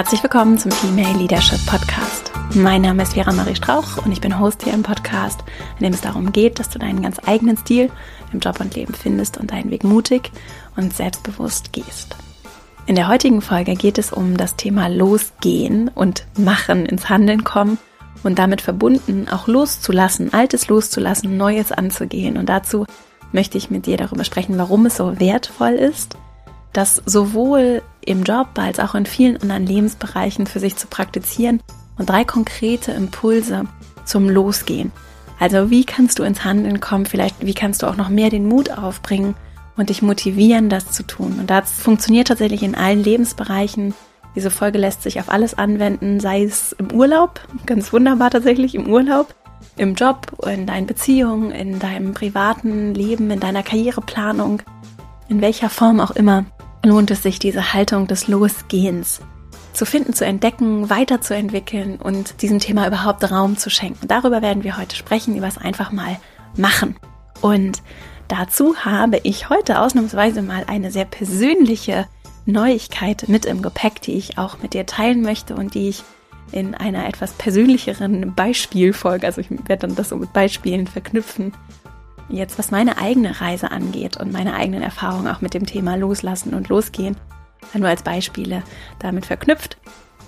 Herzlich willkommen zum Female Leadership Podcast. Mein Name ist Vera Marie Strauch und ich bin Host hier im Podcast, in dem es darum geht, dass du deinen ganz eigenen Stil im Job und Leben findest und deinen Weg mutig und selbstbewusst gehst. In der heutigen Folge geht es um das Thema Losgehen und Machen, ins Handeln kommen und damit verbunden auch loszulassen, Altes loszulassen, Neues anzugehen. Und dazu möchte ich mit dir darüber sprechen, warum es so wertvoll ist, das sowohl im Job als auch in vielen anderen Lebensbereichen für sich zu praktizieren und drei konkrete Impulse zum Losgehen. Also wie kannst du ins Handeln kommen? Vielleicht wie kannst du auch noch mehr den Mut aufbringen und dich motivieren, das zu tun? Und das funktioniert tatsächlich in allen Lebensbereichen. Diese Folge lässt sich auf alles anwenden, sei es im Urlaub, ganz wunderbar tatsächlich im Urlaub, im Job, in deinen Beziehungen, in deinem privaten Leben, in deiner Karriereplanung, in welcher Form auch immer lohnt es sich, diese Haltung des Losgehens zu finden, zu entdecken, weiterzuentwickeln und diesem Thema überhaupt Raum zu schenken. Darüber werden wir heute sprechen, über es einfach mal machen. Und dazu habe ich heute ausnahmsweise mal eine sehr persönliche Neuigkeit mit im Gepäck, die ich auch mit dir teilen möchte und die ich in einer etwas persönlicheren Beispielfolge, also ich werde dann das so mit Beispielen verknüpfen, jetzt was meine eigene Reise angeht und meine eigenen Erfahrungen auch mit dem Thema Loslassen und Losgehen, nur als Beispiele damit verknüpft.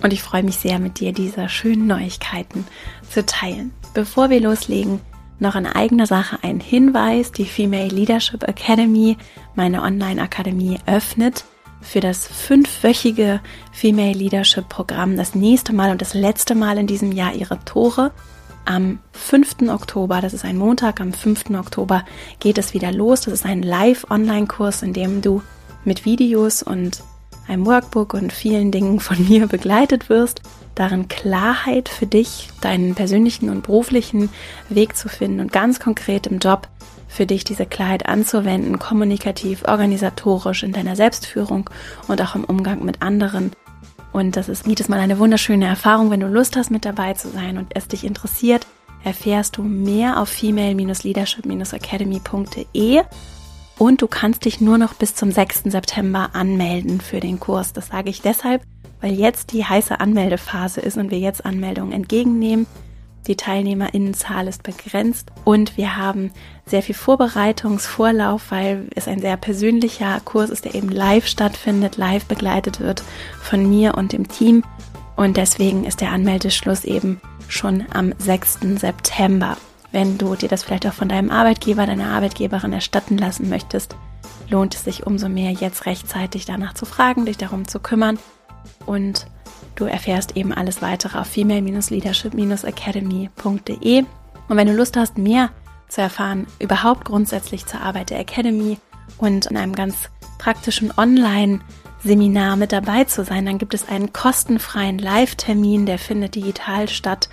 Und ich freue mich sehr, mit dir diese schönen Neuigkeiten zu teilen. Bevor wir loslegen, noch in eigener Sache ein Hinweis. Die Female Leadership Academy, meine Online-Akademie, öffnet für das fünfwöchige Female Leadership Programm das nächste Mal und das letzte Mal in diesem Jahr ihre Tore. Am 5. Oktober, das ist ein Montag, am 5. Oktober geht es wieder los. Das ist ein Live-Online-Kurs, in dem du mit Videos und einem Workbook und vielen Dingen von mir begleitet wirst, darin Klarheit für dich, deinen persönlichen und beruflichen Weg zu finden und ganz konkret im Job für dich diese Klarheit anzuwenden, kommunikativ, organisatorisch in deiner Selbstführung und auch im Umgang mit anderen und das ist jedes Mal eine wunderschöne Erfahrung. Wenn du Lust hast, mit dabei zu sein und es dich interessiert, erfährst du mehr auf female-leadership-academy.de und du kannst dich nur noch bis zum 6. September anmelden für den Kurs. Das sage ich deshalb, weil jetzt die heiße Anmeldephase ist und wir jetzt Anmeldungen entgegennehmen. Die Teilnehmerinnenzahl ist begrenzt und wir haben sehr viel Vorbereitungsvorlauf, weil es ein sehr persönlicher Kurs ist, der eben live stattfindet, live begleitet wird von mir und dem Team. Und deswegen ist der Anmeldeschluss eben schon am 6. September. Wenn du dir das vielleicht auch von deinem Arbeitgeber, deiner Arbeitgeberin erstatten lassen möchtest, lohnt es sich umso mehr, jetzt rechtzeitig danach zu fragen, dich darum zu kümmern und Du erfährst eben alles weitere auf female-leadership-academy.de. Und wenn du Lust hast, mehr zu erfahren, überhaupt grundsätzlich zur Arbeit der Academy und in einem ganz praktischen Online-Seminar mit dabei zu sein, dann gibt es einen kostenfreien Live-Termin, der findet digital statt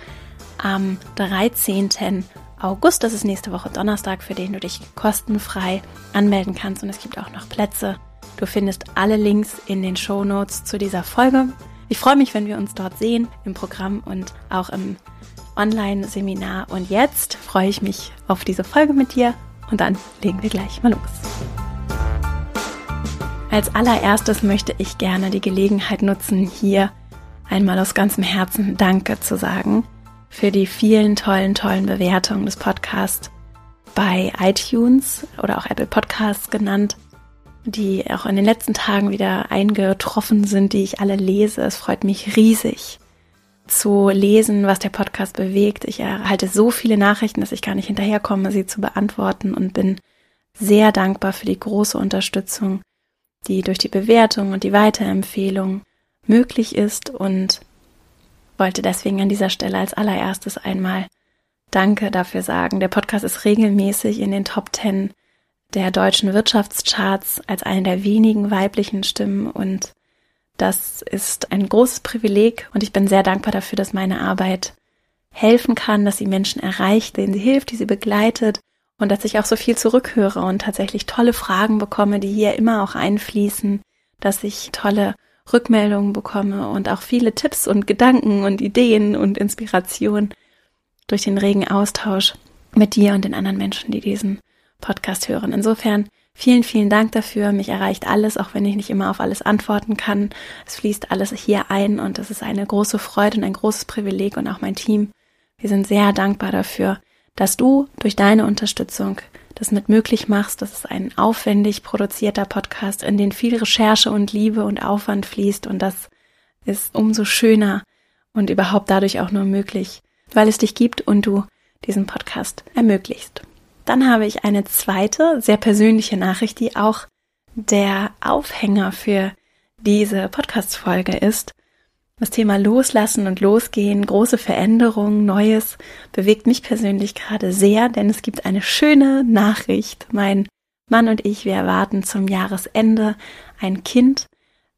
am 13. August. Das ist nächste Woche Donnerstag, für den du dich kostenfrei anmelden kannst. Und es gibt auch noch Plätze. Du findest alle Links in den Show Notes zu dieser Folge. Ich freue mich, wenn wir uns dort sehen im Programm und auch im Online-Seminar. Und jetzt freue ich mich auf diese Folge mit dir und dann legen wir gleich mal los. Als allererstes möchte ich gerne die Gelegenheit nutzen, hier einmal aus ganzem Herzen Danke zu sagen für die vielen tollen, tollen Bewertungen des Podcasts bei iTunes oder auch Apple Podcasts genannt die auch in den letzten Tagen wieder eingetroffen sind, die ich alle lese. Es freut mich riesig zu lesen, was der Podcast bewegt. Ich erhalte so viele Nachrichten, dass ich gar nicht hinterherkomme, sie zu beantworten und bin sehr dankbar für die große Unterstützung, die durch die Bewertung und die Weiterempfehlung möglich ist und wollte deswegen an dieser Stelle als allererstes einmal Danke dafür sagen. Der Podcast ist regelmäßig in den Top Ten der deutschen Wirtschaftscharts als eine der wenigen weiblichen Stimmen. Und das ist ein großes Privileg. Und ich bin sehr dankbar dafür, dass meine Arbeit helfen kann, dass sie Menschen erreicht, denen sie hilft, die sie begleitet. Und dass ich auch so viel zurückhöre und tatsächlich tolle Fragen bekomme, die hier immer auch einfließen, dass ich tolle Rückmeldungen bekomme und auch viele Tipps und Gedanken und Ideen und Inspiration durch den regen Austausch mit dir und den anderen Menschen, die diesen Podcast hören. Insofern Vielen, vielen Dank dafür. Mich erreicht alles, auch wenn ich nicht immer auf alles antworten kann. Es fließt alles hier ein und es ist eine große Freude und ein großes Privileg und auch mein Team. Wir sind sehr dankbar dafür, dass du durch deine Unterstützung das mit möglich machst. Das ist ein aufwendig produzierter Podcast, in den viel Recherche und Liebe und Aufwand fließt und das ist umso schöner und überhaupt dadurch auch nur möglich, weil es dich gibt und du diesen Podcast ermöglichst. Dann habe ich eine zweite, sehr persönliche Nachricht, die auch der Aufhänger für diese Podcast-Folge ist. Das Thema Loslassen und Losgehen, große Veränderungen, Neues bewegt mich persönlich gerade sehr, denn es gibt eine schöne Nachricht. Mein Mann und ich, wir erwarten zum Jahresende ein Kind.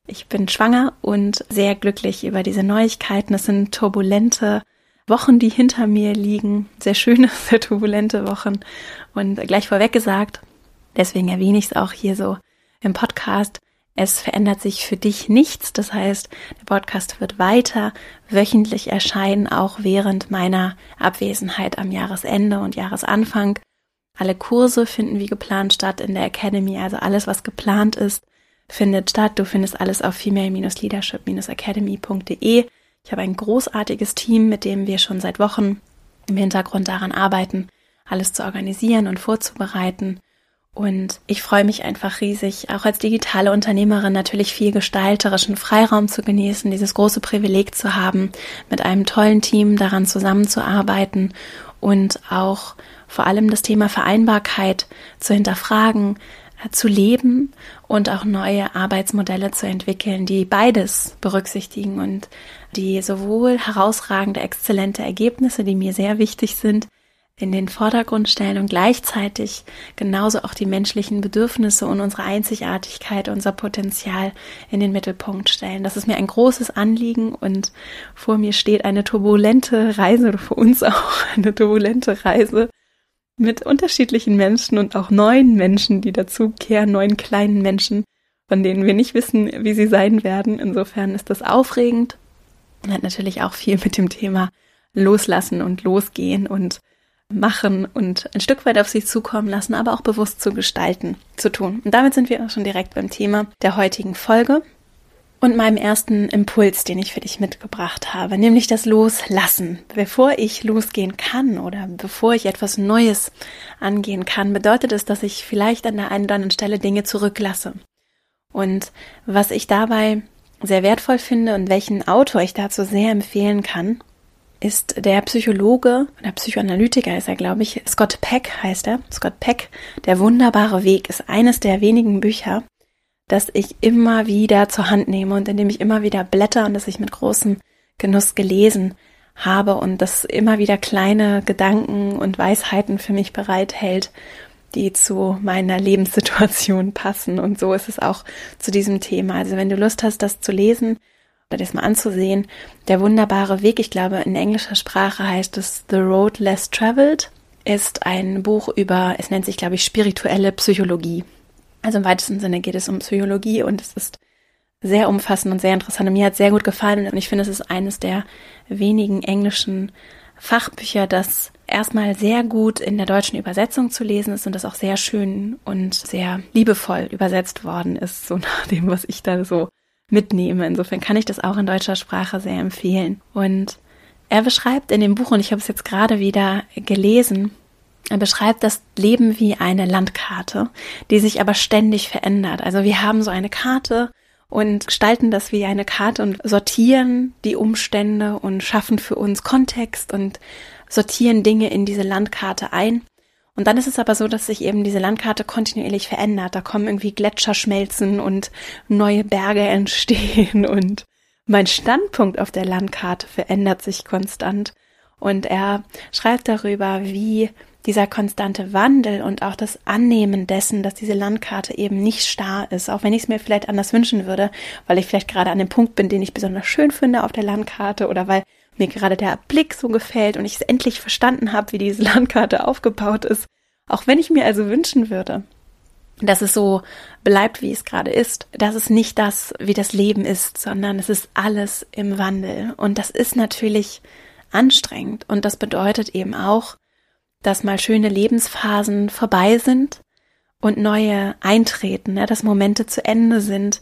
Ich bin schwanger und sehr glücklich über diese Neuigkeiten. Es sind turbulente Wochen, die hinter mir liegen. Sehr schöne, sehr turbulente Wochen. Und gleich vorweg gesagt, deswegen erwähne ich es auch hier so im Podcast. Es verändert sich für dich nichts. Das heißt, der Podcast wird weiter wöchentlich erscheinen, auch während meiner Abwesenheit am Jahresende und Jahresanfang. Alle Kurse finden wie geplant statt in der Academy. Also alles, was geplant ist, findet statt. Du findest alles auf female-leadership-academy.de. Ich habe ein großartiges Team, mit dem wir schon seit Wochen im Hintergrund daran arbeiten, alles zu organisieren und vorzubereiten. Und ich freue mich einfach riesig, auch als digitale Unternehmerin natürlich viel gestalterischen Freiraum zu genießen, dieses große Privileg zu haben, mit einem tollen Team daran zusammenzuarbeiten und auch vor allem das Thema Vereinbarkeit zu hinterfragen, zu leben und auch neue Arbeitsmodelle zu entwickeln, die beides berücksichtigen und die sowohl herausragende, exzellente Ergebnisse, die mir sehr wichtig sind, in den Vordergrund stellen und gleichzeitig genauso auch die menschlichen Bedürfnisse und unsere Einzigartigkeit, unser Potenzial in den Mittelpunkt stellen. Das ist mir ein großes Anliegen und vor mir steht eine turbulente Reise oder für uns auch eine turbulente Reise mit unterschiedlichen Menschen und auch neuen Menschen, die dazukehren, neuen kleinen Menschen, von denen wir nicht wissen, wie sie sein werden. Insofern ist das aufregend und hat natürlich auch viel mit dem Thema Loslassen und Losgehen und machen und ein Stück weit auf sich zukommen lassen, aber auch bewusst zu gestalten zu tun. Und damit sind wir auch schon direkt beim Thema der heutigen Folge und meinem ersten Impuls, den ich für dich mitgebracht habe, nämlich das Loslassen. Bevor ich losgehen kann oder bevor ich etwas Neues angehen kann, bedeutet es, dass ich vielleicht an der einen oder anderen Stelle Dinge zurücklasse. Und was ich dabei sehr wertvoll finde und welchen Autor ich dazu sehr empfehlen kann, ist der Psychologe oder Psychoanalytiker ist er, glaube ich, Scott Peck heißt er. Scott Peck, Der wunderbare Weg ist eines der wenigen Bücher, das ich immer wieder zur Hand nehme und in dem ich immer wieder blätter und das ich mit großem Genuss gelesen habe und das immer wieder kleine Gedanken und Weisheiten für mich bereithält, die zu meiner Lebenssituation passen. Und so ist es auch zu diesem Thema. Also wenn du Lust hast, das zu lesen oder das mal anzusehen, der wunderbare Weg, ich glaube in englischer Sprache heißt es The Road Less Traveled, ist ein Buch über, es nennt sich, glaube ich, spirituelle Psychologie. Also im weitesten Sinne geht es um Psychologie und es ist sehr umfassend und sehr interessant. Und mir hat sehr gut gefallen und ich finde, es ist eines der wenigen englischen Fachbücher, das erstmal sehr gut in der deutschen Übersetzung zu lesen ist und das auch sehr schön und sehr liebevoll übersetzt worden ist, so nach dem, was ich da so mitnehme. Insofern kann ich das auch in deutscher Sprache sehr empfehlen. Und er beschreibt in dem Buch, und ich habe es jetzt gerade wieder gelesen, er beschreibt das Leben wie eine Landkarte, die sich aber ständig verändert. Also wir haben so eine Karte und gestalten das wie eine Karte und sortieren die Umstände und schaffen für uns Kontext und sortieren Dinge in diese Landkarte ein. Und dann ist es aber so, dass sich eben diese Landkarte kontinuierlich verändert. Da kommen irgendwie Gletscher schmelzen und neue Berge entstehen und mein Standpunkt auf der Landkarte verändert sich konstant. Und er schreibt darüber, wie dieser konstante Wandel und auch das Annehmen dessen, dass diese Landkarte eben nicht starr ist, auch wenn ich es mir vielleicht anders wünschen würde, weil ich vielleicht gerade an dem Punkt bin, den ich besonders schön finde auf der Landkarte oder weil mir gerade der Blick so gefällt und ich es endlich verstanden habe, wie diese Landkarte aufgebaut ist. Auch wenn ich mir also wünschen würde, dass es so bleibt, wie es gerade ist, dass es nicht das, wie das Leben ist, sondern es ist alles im Wandel. Und das ist natürlich anstrengend und das bedeutet eben auch, dass mal schöne Lebensphasen vorbei sind und neue eintreten, ja, dass Momente zu Ende sind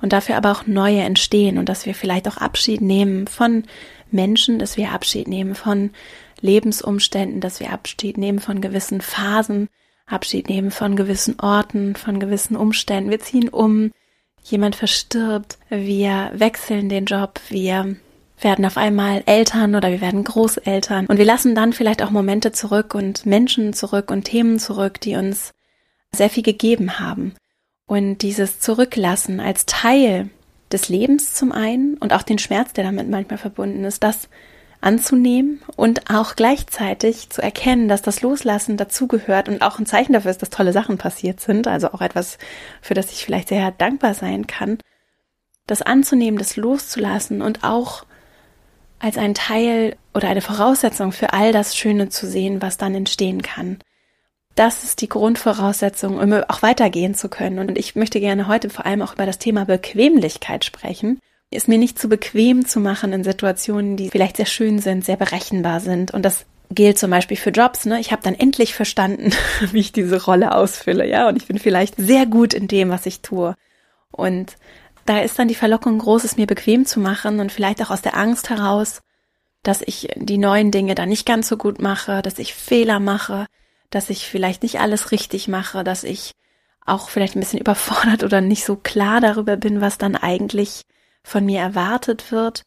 und dafür aber auch neue entstehen und dass wir vielleicht auch Abschied nehmen von Menschen, dass wir Abschied nehmen von Lebensumständen, dass wir Abschied nehmen von gewissen Phasen, Abschied nehmen von gewissen Orten, von gewissen Umständen. Wir ziehen um, jemand verstirbt, wir wechseln den Job, wir werden auf einmal Eltern oder wir werden Großeltern und wir lassen dann vielleicht auch Momente zurück und Menschen zurück und Themen zurück, die uns sehr viel gegeben haben. Und dieses Zurücklassen als Teil des Lebens zum einen und auch den Schmerz, der damit manchmal verbunden ist, das anzunehmen und auch gleichzeitig zu erkennen, dass das Loslassen dazugehört und auch ein Zeichen dafür ist, dass tolle Sachen passiert sind, also auch etwas, für das ich vielleicht sehr dankbar sein kann, das anzunehmen, das loszulassen und auch als ein Teil oder eine Voraussetzung für all das Schöne zu sehen, was dann entstehen kann. Das ist die Grundvoraussetzung, um auch weitergehen zu können. Und ich möchte gerne heute vor allem auch über das Thema Bequemlichkeit sprechen es mir nicht zu bequem zu machen in Situationen, die vielleicht sehr schön sind, sehr berechenbar sind. Und das gilt zum Beispiel für Jobs. Ne? Ich habe dann endlich verstanden, wie ich diese Rolle ausfülle, ja. Und ich bin vielleicht sehr gut in dem, was ich tue. Und da ist dann die Verlockung groß, es mir bequem zu machen und vielleicht auch aus der Angst heraus, dass ich die neuen Dinge dann nicht ganz so gut mache, dass ich Fehler mache, dass ich vielleicht nicht alles richtig mache, dass ich auch vielleicht ein bisschen überfordert oder nicht so klar darüber bin, was dann eigentlich von mir erwartet wird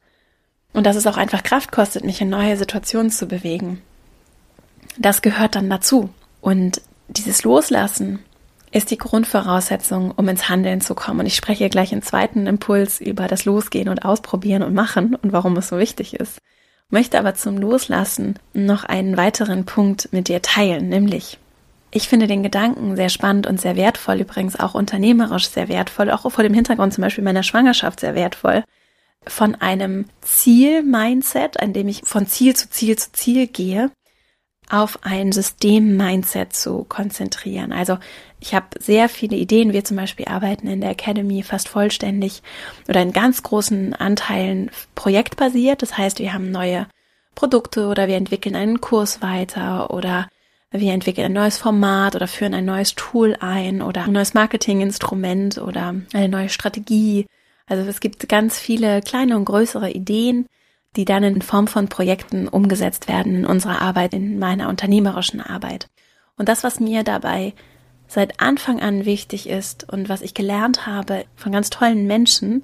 und dass es auch einfach Kraft kostet, mich in neue Situationen zu bewegen. Das gehört dann dazu. Und dieses Loslassen ist die Grundvoraussetzung, um ins Handeln zu kommen. Und ich spreche gleich im zweiten Impuls über das Losgehen und Ausprobieren und Machen und warum es so wichtig ist. Möchte aber zum Loslassen noch einen weiteren Punkt mit dir teilen, nämlich ich finde den Gedanken sehr spannend und sehr wertvoll, übrigens auch unternehmerisch sehr wertvoll, auch vor dem Hintergrund zum Beispiel meiner Schwangerschaft sehr wertvoll, von einem Ziel-Mindset, an dem ich von Ziel zu Ziel zu Ziel gehe, auf ein System-Mindset zu konzentrieren. Also ich habe sehr viele Ideen. Wir zum Beispiel arbeiten in der Academy fast vollständig oder in ganz großen Anteilen projektbasiert. Das heißt, wir haben neue Produkte oder wir entwickeln einen Kurs weiter oder wir entwickeln ein neues Format oder führen ein neues Tool ein oder ein neues Marketinginstrument oder eine neue Strategie. Also es gibt ganz viele kleine und größere Ideen, die dann in Form von Projekten umgesetzt werden in unserer Arbeit, in meiner unternehmerischen Arbeit. Und das, was mir dabei seit Anfang an wichtig ist und was ich gelernt habe von ganz tollen Menschen,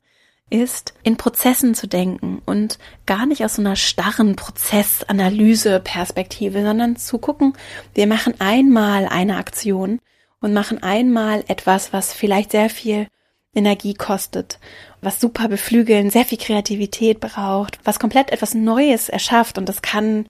ist, in Prozessen zu denken und gar nicht aus so einer starren Prozessanalyse-Perspektive, sondern zu gucken, wir machen einmal eine Aktion und machen einmal etwas, was vielleicht sehr viel Energie kostet, was super beflügeln, sehr viel Kreativität braucht, was komplett etwas Neues erschafft und das kann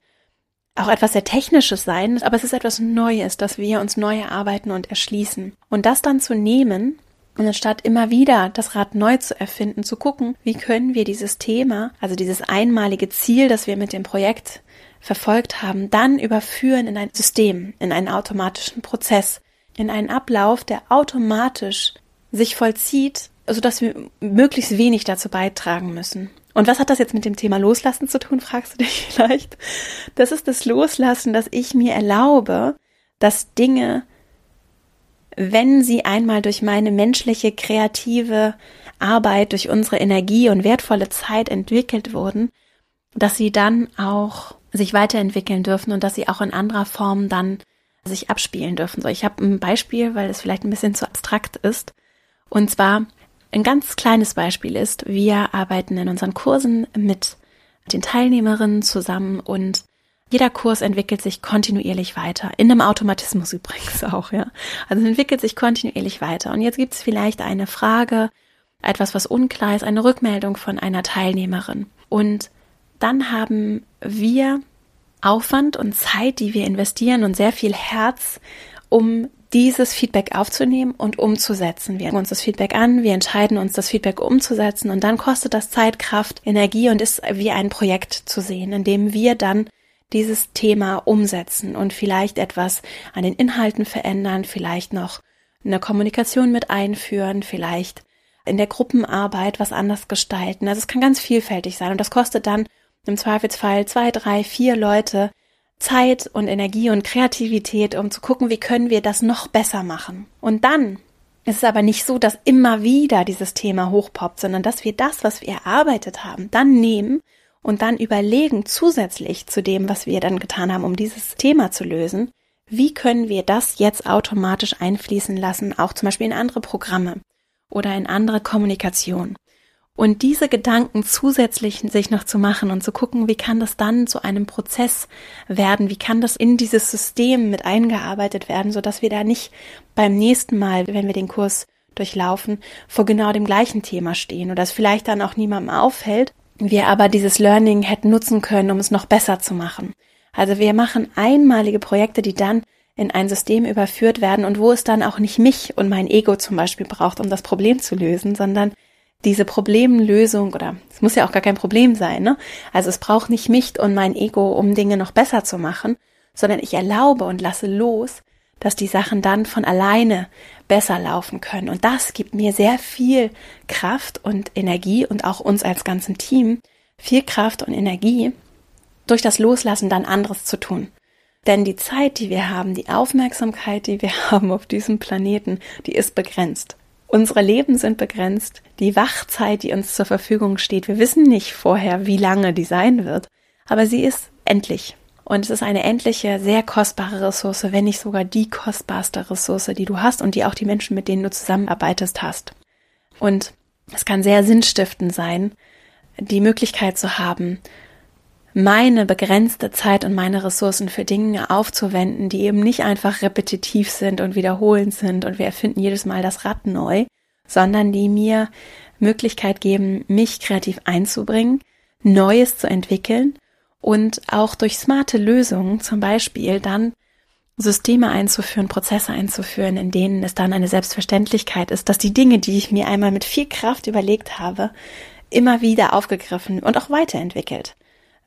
auch etwas sehr Technisches sein, aber es ist etwas Neues, dass wir uns neu erarbeiten und erschließen. Und das dann zu nehmen und anstatt immer wieder das Rad neu zu erfinden, zu gucken, wie können wir dieses Thema, also dieses einmalige Ziel, das wir mit dem Projekt verfolgt haben, dann überführen in ein System, in einen automatischen Prozess, in einen Ablauf, der automatisch sich vollzieht, sodass wir möglichst wenig dazu beitragen müssen. Und was hat das jetzt mit dem Thema Loslassen zu tun, fragst du dich vielleicht? Das ist das Loslassen, dass ich mir erlaube, dass Dinge wenn sie einmal durch meine menschliche, kreative Arbeit, durch unsere Energie und wertvolle Zeit entwickelt wurden, dass sie dann auch sich weiterentwickeln dürfen und dass sie auch in anderer Form dann sich abspielen dürfen. So, ich habe ein Beispiel, weil es vielleicht ein bisschen zu abstrakt ist. Und zwar ein ganz kleines Beispiel ist, wir arbeiten in unseren Kursen mit den Teilnehmerinnen zusammen und jeder Kurs entwickelt sich kontinuierlich weiter. In einem Automatismus übrigens auch, ja. Also entwickelt sich kontinuierlich weiter. Und jetzt gibt es vielleicht eine Frage, etwas, was unklar ist, eine Rückmeldung von einer Teilnehmerin. Und dann haben wir Aufwand und Zeit, die wir investieren und sehr viel Herz, um dieses Feedback aufzunehmen und umzusetzen. Wir uns das Feedback an, wir entscheiden uns, das Feedback umzusetzen und dann kostet das Zeit, Kraft, Energie und ist wie ein Projekt zu sehen, in dem wir dann dieses Thema umsetzen und vielleicht etwas an den Inhalten verändern, vielleicht noch eine Kommunikation mit einführen, vielleicht in der Gruppenarbeit was anders gestalten. Also es kann ganz vielfältig sein und das kostet dann im Zweifelsfall zwei, drei, vier Leute Zeit und Energie und Kreativität, um zu gucken, wie können wir das noch besser machen. Und dann ist es aber nicht so, dass immer wieder dieses Thema hochpoppt, sondern dass wir das, was wir erarbeitet haben, dann nehmen und dann überlegen zusätzlich zu dem, was wir dann getan haben, um dieses Thema zu lösen, wie können wir das jetzt automatisch einfließen lassen, auch zum Beispiel in andere Programme oder in andere Kommunikation. Und diese Gedanken zusätzlich sich noch zu machen und zu gucken, wie kann das dann zu einem Prozess werden, wie kann das in dieses System mit eingearbeitet werden, so dass wir da nicht beim nächsten Mal, wenn wir den Kurs durchlaufen, vor genau dem gleichen Thema stehen oder es vielleicht dann auch niemandem auffällt, wir aber dieses Learning hätten nutzen können, um es noch besser zu machen. Also wir machen einmalige Projekte, die dann in ein System überführt werden und wo es dann auch nicht mich und mein Ego zum Beispiel braucht, um das Problem zu lösen, sondern diese Problemlösung oder es muss ja auch gar kein Problem sein, ne? Also es braucht nicht mich und mein Ego, um Dinge noch besser zu machen, sondern ich erlaube und lasse los, dass die Sachen dann von alleine besser laufen können. Und das gibt mir sehr viel Kraft und Energie und auch uns als ganzen Team viel Kraft und Energie, durch das Loslassen dann anderes zu tun. Denn die Zeit, die wir haben, die Aufmerksamkeit, die wir haben auf diesem Planeten, die ist begrenzt. Unsere Leben sind begrenzt. Die Wachzeit, die uns zur Verfügung steht, wir wissen nicht vorher, wie lange die sein wird, aber sie ist endlich. Und es ist eine endliche, sehr kostbare Ressource, wenn nicht sogar die kostbarste Ressource, die du hast und die auch die Menschen, mit denen du zusammenarbeitest, hast. Und es kann sehr sinnstiftend sein, die Möglichkeit zu haben, meine begrenzte Zeit und meine Ressourcen für Dinge aufzuwenden, die eben nicht einfach repetitiv sind und wiederholend sind und wir erfinden jedes Mal das Rad neu, sondern die mir Möglichkeit geben, mich kreativ einzubringen, Neues zu entwickeln und auch durch smarte Lösungen zum Beispiel dann Systeme einzuführen, Prozesse einzuführen, in denen es dann eine Selbstverständlichkeit ist, dass die Dinge, die ich mir einmal mit viel Kraft überlegt habe, immer wieder aufgegriffen und auch weiterentwickelt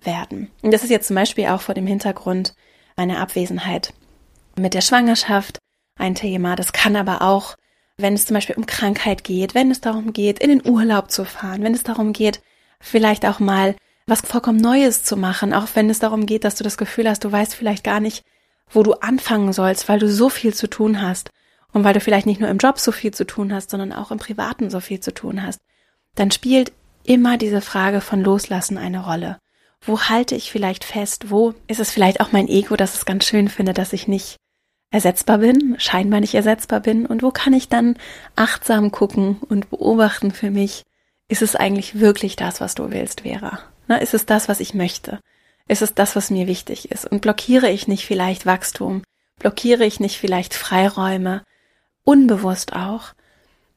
werden. Und das ist jetzt zum Beispiel auch vor dem Hintergrund meiner Abwesenheit mit der Schwangerschaft ein Thema. Das kann aber auch, wenn es zum Beispiel um Krankheit geht, wenn es darum geht, in den Urlaub zu fahren, wenn es darum geht, vielleicht auch mal was vollkommen Neues zu machen, auch wenn es darum geht, dass du das Gefühl hast, du weißt vielleicht gar nicht, wo du anfangen sollst, weil du so viel zu tun hast und weil du vielleicht nicht nur im Job so viel zu tun hast, sondern auch im Privaten so viel zu tun hast, dann spielt immer diese Frage von Loslassen eine Rolle. Wo halte ich vielleicht fest? Wo ist es vielleicht auch mein Ego, das es ganz schön finde, dass ich nicht ersetzbar bin, scheinbar nicht ersetzbar bin? Und wo kann ich dann achtsam gucken und beobachten für mich, ist es eigentlich wirklich das, was du willst, Vera? Na, ist es das, was ich möchte? Ist es das, was mir wichtig ist? Und blockiere ich nicht vielleicht Wachstum? Blockiere ich nicht vielleicht Freiräume? Unbewusst auch,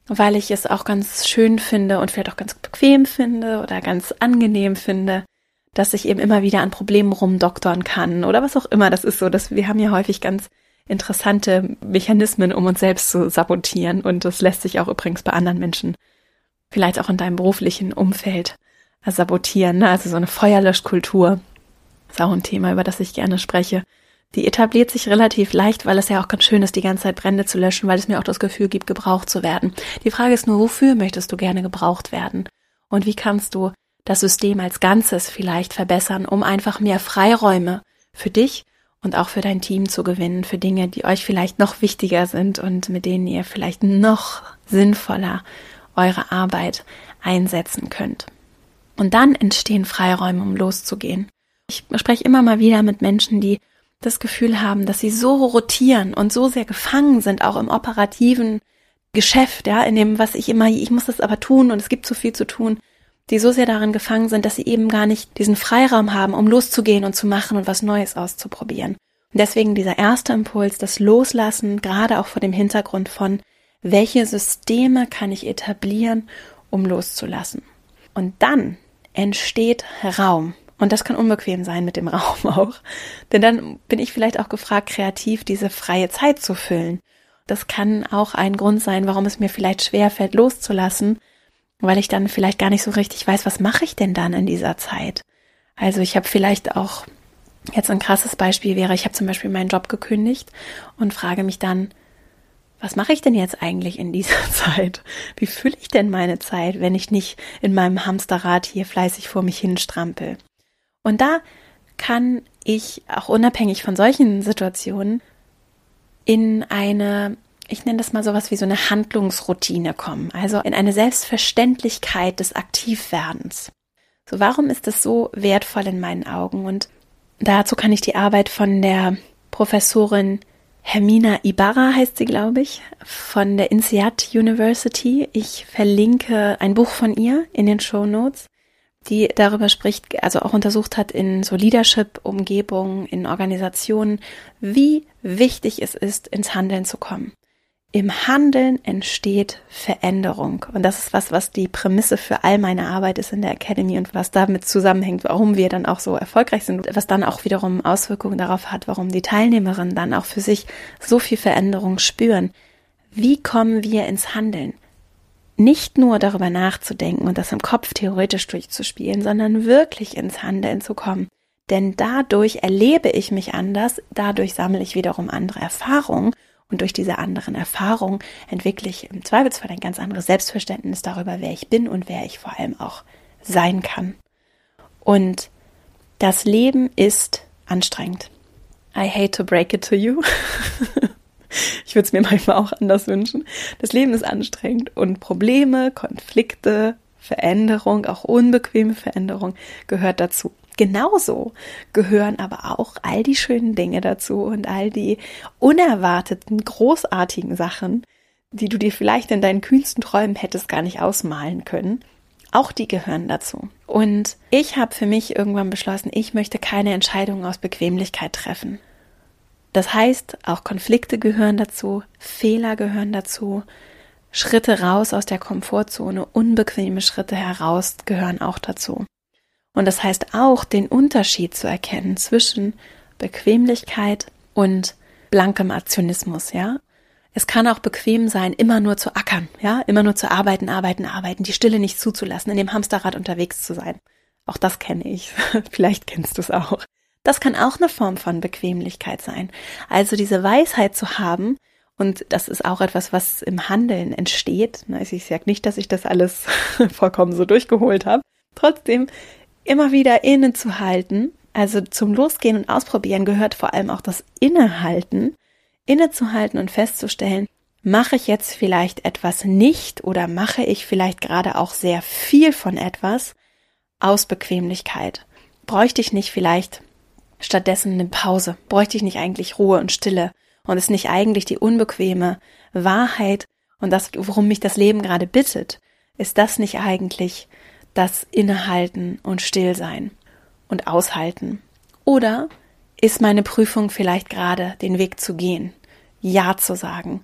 weil ich es auch ganz schön finde und vielleicht auch ganz bequem finde oder ganz angenehm finde, dass ich eben immer wieder an Problemen rumdoktern kann oder was auch immer das ist so, dass wir haben ja häufig ganz interessante Mechanismen, um uns selbst zu sabotieren und das lässt sich auch übrigens bei anderen Menschen, vielleicht auch in deinem beruflichen Umfeld sabotieren, ne? also so eine Feuerlöschkultur. Ist auch ein Thema, über das ich gerne spreche. Die etabliert sich relativ leicht, weil es ja auch ganz schön ist, die ganze Zeit Brände zu löschen, weil es mir auch das Gefühl gibt, gebraucht zu werden. Die Frage ist nur, wofür möchtest du gerne gebraucht werden? Und wie kannst du das System als Ganzes vielleicht verbessern, um einfach mehr Freiräume für dich und auch für dein Team zu gewinnen, für Dinge, die euch vielleicht noch wichtiger sind und mit denen ihr vielleicht noch sinnvoller eure Arbeit einsetzen könnt. Und dann entstehen Freiräume, um loszugehen. Ich spreche immer mal wieder mit Menschen, die das Gefühl haben, dass sie so rotieren und so sehr gefangen sind, auch im operativen Geschäft, ja, in dem, was ich immer, ich muss das aber tun und es gibt so viel zu tun, die so sehr darin gefangen sind, dass sie eben gar nicht diesen Freiraum haben, um loszugehen und zu machen und was Neues auszuprobieren. Und deswegen dieser erste Impuls, das Loslassen, gerade auch vor dem Hintergrund von, welche Systeme kann ich etablieren, um loszulassen. Und dann entsteht Raum. Und das kann unbequem sein mit dem Raum auch. Denn dann bin ich vielleicht auch gefragt, kreativ diese freie Zeit zu füllen. Das kann auch ein Grund sein, warum es mir vielleicht schwer fällt, loszulassen, weil ich dann vielleicht gar nicht so richtig weiß, was mache ich denn dann in dieser Zeit. Also ich habe vielleicht auch, jetzt ein krasses Beispiel wäre, ich habe zum Beispiel meinen Job gekündigt und frage mich dann, was mache ich denn jetzt eigentlich in dieser Zeit? Wie fülle ich denn meine Zeit, wenn ich nicht in meinem Hamsterrad hier fleißig vor mich hin strampel? Und da kann ich auch unabhängig von solchen Situationen in eine, ich nenne das mal sowas wie so eine Handlungsroutine komme, also in eine Selbstverständlichkeit des Aktivwerdens. So, warum ist das so wertvoll in meinen Augen? Und dazu kann ich die Arbeit von der Professorin Hermina Ibarra heißt sie, glaube ich, von der INSEAD University. Ich verlinke ein Buch von ihr in den Show Notes, die darüber spricht, also auch untersucht hat in so Leadership-Umgebungen, in Organisationen, wie wichtig es ist, ins Handeln zu kommen. Im Handeln entsteht Veränderung. Und das ist was, was die Prämisse für all meine Arbeit ist in der Academy und was damit zusammenhängt, warum wir dann auch so erfolgreich sind, was dann auch wiederum Auswirkungen darauf hat, warum die Teilnehmerinnen dann auch für sich so viel Veränderung spüren. Wie kommen wir ins Handeln? Nicht nur darüber nachzudenken und das im Kopf theoretisch durchzuspielen, sondern wirklich ins Handeln zu kommen. Denn dadurch erlebe ich mich anders, dadurch sammle ich wiederum andere Erfahrungen und durch diese anderen Erfahrungen entwickle ich im Zweifelsfall ein ganz anderes Selbstverständnis darüber, wer ich bin und wer ich vor allem auch sein kann. Und das Leben ist anstrengend. I hate to break it to you. ich würde es mir manchmal auch anders wünschen. Das Leben ist anstrengend und Probleme, Konflikte, Veränderung, auch unbequeme Veränderung gehört dazu. Genauso gehören aber auch all die schönen Dinge dazu und all die unerwarteten, großartigen Sachen, die du dir vielleicht in deinen kühnsten Träumen hättest gar nicht ausmalen können. Auch die gehören dazu. Und ich habe für mich irgendwann beschlossen, ich möchte keine Entscheidungen aus Bequemlichkeit treffen. Das heißt, auch Konflikte gehören dazu, Fehler gehören dazu, Schritte raus aus der Komfortzone, unbequeme Schritte heraus gehören auch dazu. Und das heißt auch, den Unterschied zu erkennen zwischen Bequemlichkeit und blankem Aktionismus, ja. Es kann auch bequem sein, immer nur zu ackern, ja, immer nur zu arbeiten, arbeiten, arbeiten, die Stille nicht zuzulassen, in dem Hamsterrad unterwegs zu sein. Auch das kenne ich. Vielleicht kennst du es auch. Das kann auch eine Form von Bequemlichkeit sein. Also diese Weisheit zu haben, und das ist auch etwas, was im Handeln entsteht. Ich sage nicht, dass ich das alles vollkommen so durchgeholt habe. Trotzdem immer wieder innezuhalten, also zum Losgehen und Ausprobieren gehört vor allem auch das Innehalten, innezuhalten und festzustellen, mache ich jetzt vielleicht etwas nicht oder mache ich vielleicht gerade auch sehr viel von etwas aus Bequemlichkeit? Bräuchte ich nicht vielleicht stattdessen eine Pause? Bräuchte ich nicht eigentlich Ruhe und Stille? Und ist nicht eigentlich die unbequeme Wahrheit und das, worum mich das Leben gerade bittet, ist das nicht eigentlich das Innehalten und Stillsein und Aushalten? Oder ist meine Prüfung vielleicht gerade den Weg zu gehen, Ja zu sagen,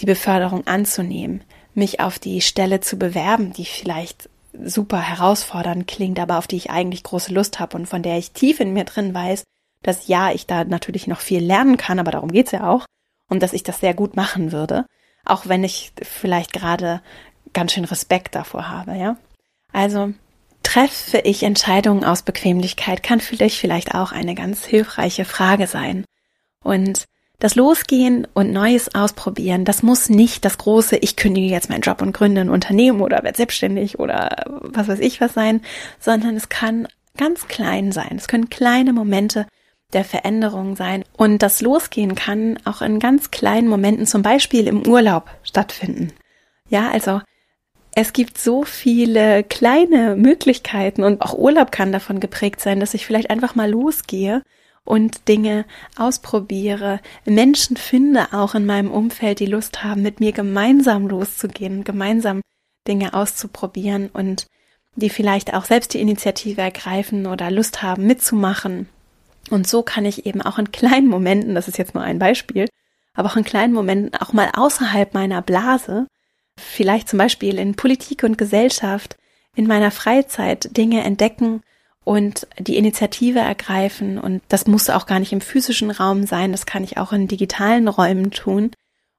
die Beförderung anzunehmen, mich auf die Stelle zu bewerben, die vielleicht super herausfordernd klingt, aber auf die ich eigentlich große Lust habe und von der ich tief in mir drin weiß, dass ja, ich da natürlich noch viel lernen kann, aber darum geht's ja auch, und dass ich das sehr gut machen würde, auch wenn ich vielleicht gerade ganz schön Respekt davor habe, ja. Also treffe ich Entscheidungen aus Bequemlichkeit kann für dich vielleicht auch eine ganz hilfreiche Frage sein. Und das Losgehen und Neues ausprobieren, das muss nicht das große, ich kündige jetzt meinen Job und gründe ein Unternehmen oder werde selbstständig oder was weiß ich was sein, sondern es kann ganz klein sein. Es können kleine Momente der Veränderung sein. Und das Losgehen kann auch in ganz kleinen Momenten, zum Beispiel im Urlaub, stattfinden. Ja, also es gibt so viele kleine Möglichkeiten und auch Urlaub kann davon geprägt sein, dass ich vielleicht einfach mal losgehe und Dinge ausprobiere, Menschen finde auch in meinem Umfeld, die Lust haben, mit mir gemeinsam loszugehen, gemeinsam Dinge auszuprobieren und die vielleicht auch selbst die Initiative ergreifen oder Lust haben mitzumachen. Und so kann ich eben auch in kleinen Momenten, das ist jetzt nur ein Beispiel, aber auch in kleinen Momenten auch mal außerhalb meiner Blase vielleicht zum Beispiel in Politik und Gesellschaft in meiner Freizeit Dinge entdecken und die Initiative ergreifen. Und das muss auch gar nicht im physischen Raum sein, das kann ich auch in digitalen Räumen tun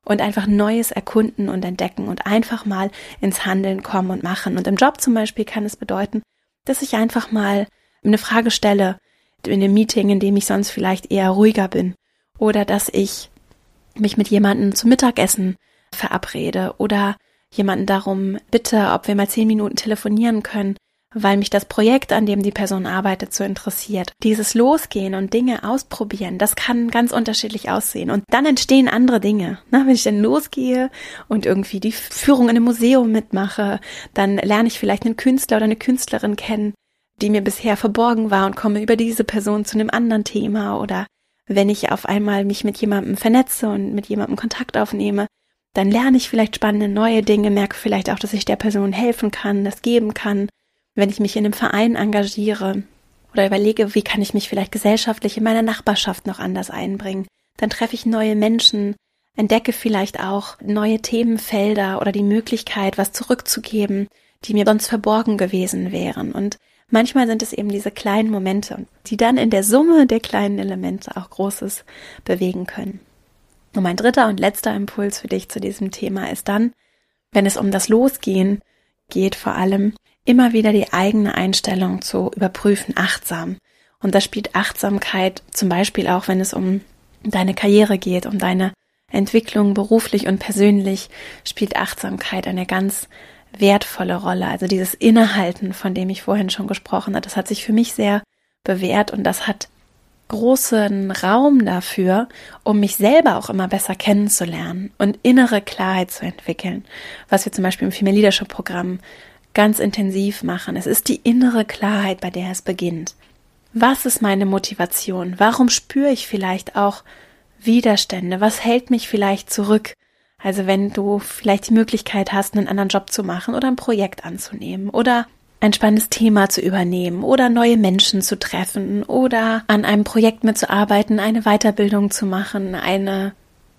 und einfach Neues erkunden und entdecken und einfach mal ins Handeln kommen und machen. Und im Job zum Beispiel kann es bedeuten, dass ich einfach mal eine Frage stelle in einem Meeting, in dem ich sonst vielleicht eher ruhiger bin oder dass ich mich mit jemandem zum Mittagessen verabrede oder jemanden darum bitte, ob wir mal zehn Minuten telefonieren können, weil mich das Projekt, an dem die Person arbeitet, so interessiert. Dieses Losgehen und Dinge ausprobieren, das kann ganz unterschiedlich aussehen. Und dann entstehen andere Dinge. Na, wenn ich dann losgehe und irgendwie die Führung in einem Museum mitmache, dann lerne ich vielleicht einen Künstler oder eine Künstlerin kennen, die mir bisher verborgen war und komme über diese Person zu einem anderen Thema oder wenn ich auf einmal mich mit jemandem vernetze und mit jemandem Kontakt aufnehme, dann lerne ich vielleicht spannende neue Dinge, merke vielleicht auch, dass ich der Person helfen kann, das geben kann wenn ich mich in einem Verein engagiere oder überlege, wie kann ich mich vielleicht gesellschaftlich in meiner Nachbarschaft noch anders einbringen, dann treffe ich neue Menschen, entdecke vielleicht auch neue Themenfelder oder die Möglichkeit, was zurückzugeben, die mir sonst verborgen gewesen wären. Und manchmal sind es eben diese kleinen Momente, die dann in der Summe der kleinen Elemente auch Großes bewegen können. Und mein dritter und letzter Impuls für dich zu diesem Thema ist dann, wenn es um das Losgehen geht, vor allem immer wieder die eigene Einstellung zu überprüfen, achtsam. Und da spielt Achtsamkeit zum Beispiel auch, wenn es um deine Karriere geht, um deine Entwicklung beruflich und persönlich, spielt Achtsamkeit eine ganz wertvolle Rolle. Also dieses Innehalten, von dem ich vorhin schon gesprochen habe, das hat sich für mich sehr bewährt und das hat großen Raum dafür, um mich selber auch immer besser kennenzulernen und innere Klarheit zu entwickeln, was wir zum Beispiel im Female Leadership Programm ganz intensiv machen. Es ist die innere Klarheit, bei der es beginnt. Was ist meine Motivation? Warum spüre ich vielleicht auch Widerstände? Was hält mich vielleicht zurück? Also wenn du vielleicht die Möglichkeit hast, einen anderen Job zu machen oder ein Projekt anzunehmen oder ein spannendes Thema zu übernehmen oder neue Menschen zu treffen oder an einem Projekt mitzuarbeiten, eine Weiterbildung zu machen, eine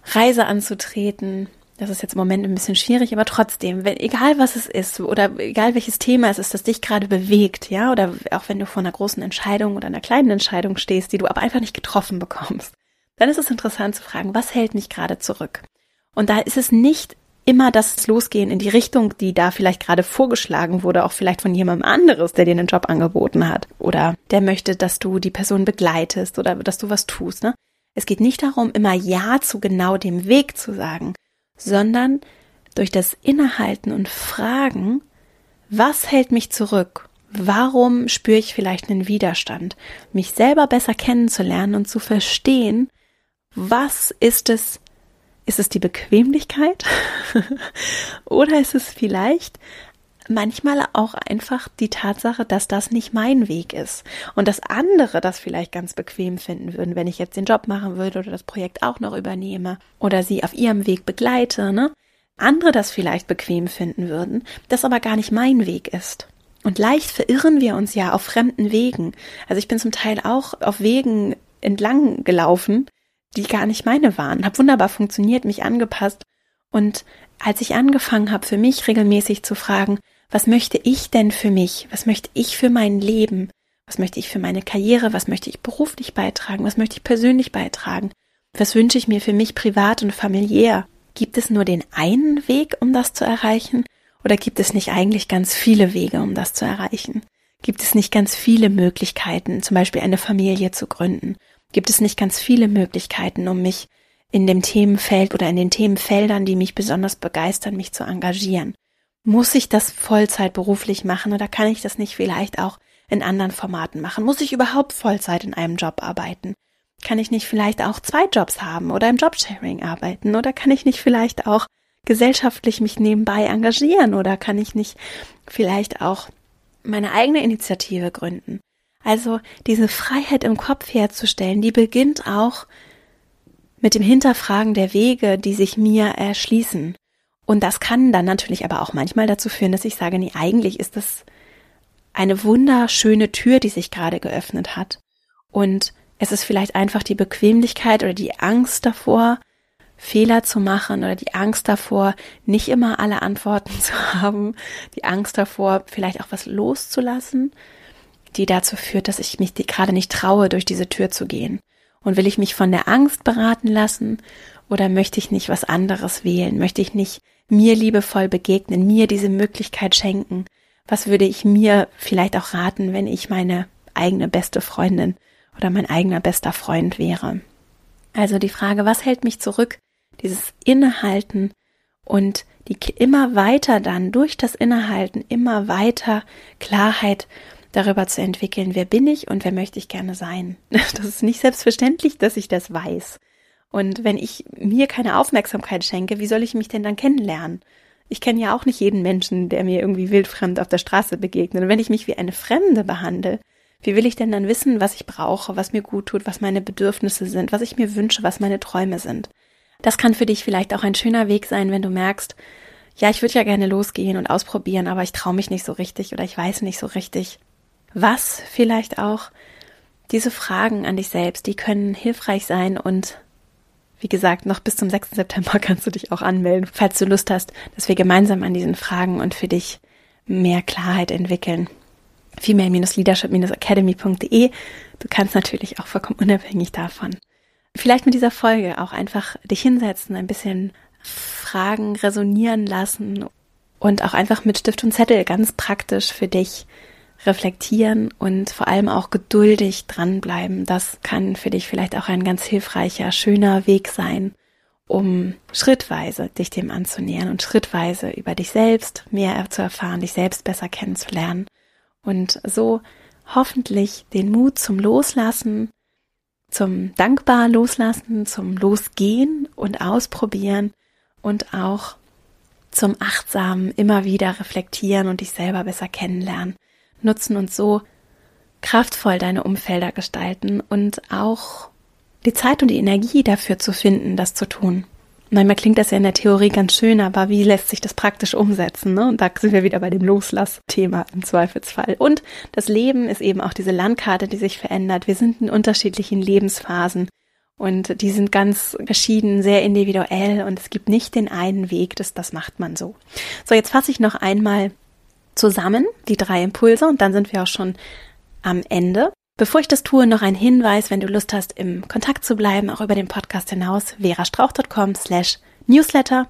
Reise anzutreten, das ist jetzt im Moment ein bisschen schwierig, aber trotzdem, wenn, egal was es ist oder egal welches Thema es ist, das dich gerade bewegt, ja, oder auch wenn du vor einer großen Entscheidung oder einer kleinen Entscheidung stehst, die du aber einfach nicht getroffen bekommst, dann ist es interessant zu fragen, was hält mich gerade zurück? Und da ist es nicht immer das Losgehen in die Richtung, die da vielleicht gerade vorgeschlagen wurde, auch vielleicht von jemandem anderes, der dir einen Job angeboten hat oder der möchte, dass du die Person begleitest oder dass du was tust, ne? Es geht nicht darum, immer Ja zu genau dem Weg zu sagen, sondern durch das Innehalten und Fragen, was hält mich zurück? Warum spüre ich vielleicht einen Widerstand? Mich selber besser kennenzulernen und zu verstehen, was ist es? Ist es die Bequemlichkeit? Oder ist es vielleicht manchmal auch einfach die Tatsache, dass das nicht mein Weg ist und dass andere das vielleicht ganz bequem finden würden, wenn ich jetzt den Job machen würde oder das Projekt auch noch übernehme oder sie auf ihrem Weg begleite, ne? Andere das vielleicht bequem finden würden, das aber gar nicht mein Weg ist. Und leicht verirren wir uns ja auf fremden Wegen. Also ich bin zum Teil auch auf Wegen entlang gelaufen, die gar nicht meine waren. Hab wunderbar funktioniert, mich angepasst. Und als ich angefangen habe, für mich regelmäßig zu fragen, was möchte ich denn für mich? Was möchte ich für mein Leben? Was möchte ich für meine Karriere? Was möchte ich beruflich beitragen? Was möchte ich persönlich beitragen? Was wünsche ich mir für mich privat und familiär? Gibt es nur den einen Weg, um das zu erreichen? Oder gibt es nicht eigentlich ganz viele Wege, um das zu erreichen? Gibt es nicht ganz viele Möglichkeiten, zum Beispiel eine Familie zu gründen? Gibt es nicht ganz viele Möglichkeiten, um mich in dem Themenfeld oder in den Themenfeldern, die mich besonders begeistern, mich zu engagieren? Muss ich das Vollzeit beruflich machen oder kann ich das nicht vielleicht auch in anderen Formaten machen? Muss ich überhaupt Vollzeit in einem Job arbeiten? Kann ich nicht vielleicht auch zwei Jobs haben oder im Jobsharing arbeiten? Oder kann ich nicht vielleicht auch gesellschaftlich mich nebenbei engagieren? Oder kann ich nicht vielleicht auch meine eigene Initiative gründen? Also diese Freiheit im Kopf herzustellen, die beginnt auch mit dem Hinterfragen der Wege, die sich mir erschließen. Und das kann dann natürlich aber auch manchmal dazu führen, dass ich sage, nee, eigentlich ist das eine wunderschöne Tür, die sich gerade geöffnet hat. Und es ist vielleicht einfach die Bequemlichkeit oder die Angst davor, Fehler zu machen oder die Angst davor, nicht immer alle Antworten zu haben, die Angst davor, vielleicht auch was loszulassen, die dazu führt, dass ich mich gerade nicht traue, durch diese Tür zu gehen. Und will ich mich von der Angst beraten lassen oder möchte ich nicht was anderes wählen? Möchte ich nicht mir liebevoll begegnen, mir diese Möglichkeit schenken? Was würde ich mir vielleicht auch raten, wenn ich meine eigene beste Freundin oder mein eigener bester Freund wäre? Also die Frage, was hält mich zurück? Dieses Innehalten und die immer weiter dann durch das Innehalten immer weiter Klarheit darüber zu entwickeln, wer bin ich und wer möchte ich gerne sein. Das ist nicht selbstverständlich, dass ich das weiß. Und wenn ich mir keine Aufmerksamkeit schenke, wie soll ich mich denn dann kennenlernen? Ich kenne ja auch nicht jeden Menschen, der mir irgendwie wildfremd auf der Straße begegnet. Und wenn ich mich wie eine Fremde behandle, wie will ich denn dann wissen, was ich brauche, was mir gut tut, was meine Bedürfnisse sind, was ich mir wünsche, was meine Träume sind? Das kann für dich vielleicht auch ein schöner Weg sein, wenn du merkst, ja, ich würde ja gerne losgehen und ausprobieren, aber ich traue mich nicht so richtig oder ich weiß nicht so richtig. Was vielleicht auch diese Fragen an dich selbst, die können hilfreich sein und wie gesagt, noch bis zum 6. September kannst du dich auch anmelden, falls du Lust hast, dass wir gemeinsam an diesen Fragen und für dich mehr Klarheit entwickeln. Female-leadership-academy.de. Du kannst natürlich auch vollkommen unabhängig davon vielleicht mit dieser Folge auch einfach dich hinsetzen, ein bisschen Fragen resonieren lassen und auch einfach mit Stift und Zettel ganz praktisch für dich reflektieren und vor allem auch geduldig dranbleiben. Das kann für dich vielleicht auch ein ganz hilfreicher, schöner Weg sein, um schrittweise dich dem anzunähern und schrittweise über dich selbst mehr zu erfahren, dich selbst besser kennenzulernen und so hoffentlich den Mut zum Loslassen, zum dankbar loslassen, zum Losgehen und ausprobieren und auch zum achtsamen immer wieder reflektieren und dich selber besser kennenlernen nutzen und so kraftvoll deine Umfelder gestalten und auch die Zeit und die Energie dafür zu finden, das zu tun. Manchmal klingt das ja in der Theorie ganz schön, aber wie lässt sich das praktisch umsetzen? Ne? Und da sind wir wieder bei dem Loslass-Thema im Zweifelsfall. Und das Leben ist eben auch diese Landkarte, die sich verändert. Wir sind in unterschiedlichen Lebensphasen und die sind ganz verschieden, sehr individuell und es gibt nicht den einen Weg, das, das macht man so. So, jetzt fasse ich noch einmal zusammen, die drei Impulse, und dann sind wir auch schon am Ende. Bevor ich das tue, noch ein Hinweis, wenn du Lust hast, im Kontakt zu bleiben, auch über den Podcast hinaus, verastrauch.com slash newsletter.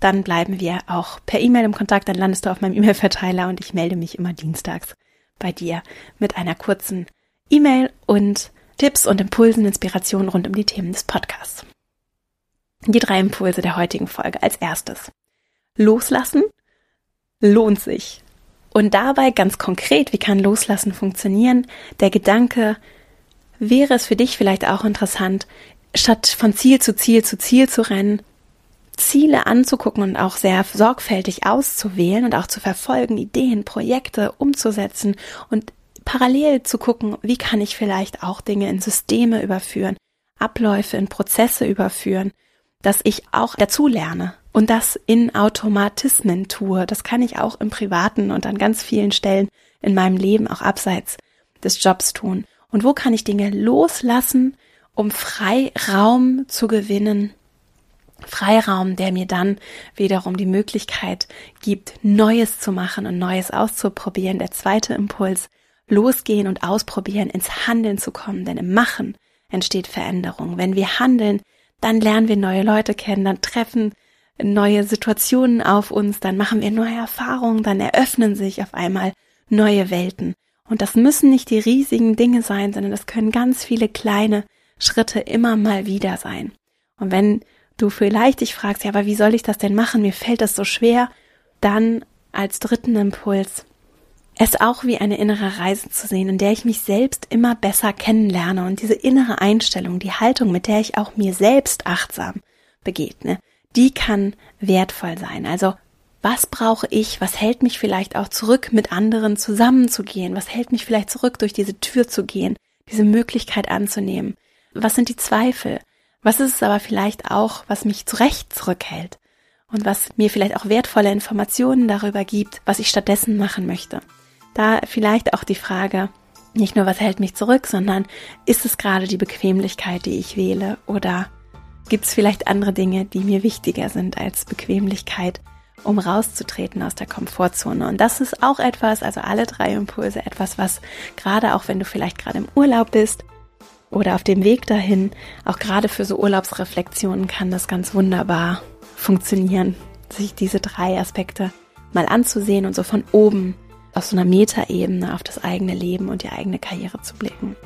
Dann bleiben wir auch per E-Mail im Kontakt, dann landest du auf meinem E-Mail-Verteiler und ich melde mich immer dienstags bei dir mit einer kurzen E-Mail und Tipps und Impulsen, Inspirationen rund um die Themen des Podcasts. Die drei Impulse der heutigen Folge als erstes. Loslassen lohnt sich. Und dabei ganz konkret, wie kann Loslassen funktionieren? Der Gedanke, wäre es für dich vielleicht auch interessant, statt von Ziel zu Ziel zu Ziel zu rennen, Ziele anzugucken und auch sehr sorgfältig auszuwählen und auch zu verfolgen, Ideen, Projekte umzusetzen und parallel zu gucken, wie kann ich vielleicht auch Dinge in Systeme überführen, Abläufe in Prozesse überführen, dass ich auch dazu lerne, und das in Automatismen tue. Das kann ich auch im Privaten und an ganz vielen Stellen in meinem Leben auch abseits des Jobs tun. Und wo kann ich Dinge loslassen, um Freiraum zu gewinnen? Freiraum, der mir dann wiederum die Möglichkeit gibt, Neues zu machen und Neues auszuprobieren. Der zweite Impuls, losgehen und ausprobieren, ins Handeln zu kommen, denn im Machen entsteht Veränderung. Wenn wir handeln, dann lernen wir neue Leute kennen, dann treffen neue Situationen auf uns, dann machen wir neue Erfahrungen, dann eröffnen sich auf einmal neue Welten. Und das müssen nicht die riesigen Dinge sein, sondern das können ganz viele kleine Schritte immer mal wieder sein. Und wenn du vielleicht dich fragst, ja, aber wie soll ich das denn machen? Mir fällt das so schwer, dann als dritten Impuls es auch wie eine innere Reise zu sehen, in der ich mich selbst immer besser kennenlerne und diese innere Einstellung, die Haltung, mit der ich auch mir selbst achtsam begegne, die kann wertvoll sein. Also was brauche ich? Was hält mich vielleicht auch zurück, mit anderen zusammenzugehen? Was hält mich vielleicht zurück, durch diese Tür zu gehen, diese Möglichkeit anzunehmen? Was sind die Zweifel? Was ist es aber vielleicht auch, was mich zurecht zurückhält? Und was mir vielleicht auch wertvolle Informationen darüber gibt, was ich stattdessen machen möchte. Da vielleicht auch die Frage, nicht nur was hält mich zurück, sondern ist es gerade die Bequemlichkeit, die ich wähle oder Gibt es vielleicht andere Dinge, die mir wichtiger sind als Bequemlichkeit, um rauszutreten aus der Komfortzone? Und das ist auch etwas, also alle drei Impulse, etwas, was gerade auch wenn du vielleicht gerade im Urlaub bist oder auf dem Weg dahin, auch gerade für so Urlaubsreflexionen kann das ganz wunderbar funktionieren, sich diese drei Aspekte mal anzusehen und so von oben aus so einer Metaebene auf das eigene Leben und die eigene Karriere zu blicken.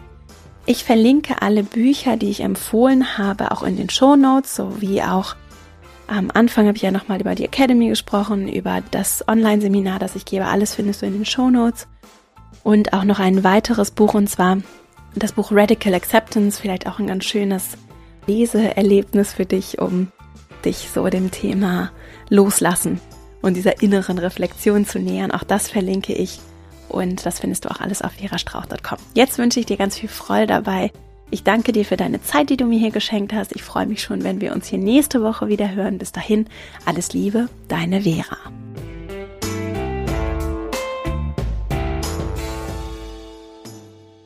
Ich verlinke alle Bücher, die ich empfohlen habe, auch in den Show Notes, sowie auch Am Anfang habe ich ja nochmal über die Academy gesprochen, über das Online-Seminar, das ich gebe. Alles findest du in den Show Notes. Und auch noch ein weiteres Buch, und zwar das Buch Radical Acceptance. Vielleicht auch ein ganz schönes Leseerlebnis für dich, um dich so dem Thema Loslassen und dieser inneren Reflexion zu nähern. Auch das verlinke ich. Und das findest du auch alles auf verastrauch.com. Jetzt wünsche ich dir ganz viel Freude dabei, ich danke dir für deine Zeit, die du mir hier geschenkt hast. Ich freue mich schon, wenn wir uns hier nächste Woche wieder hören. Bis dahin, alles Liebe, deine Vera.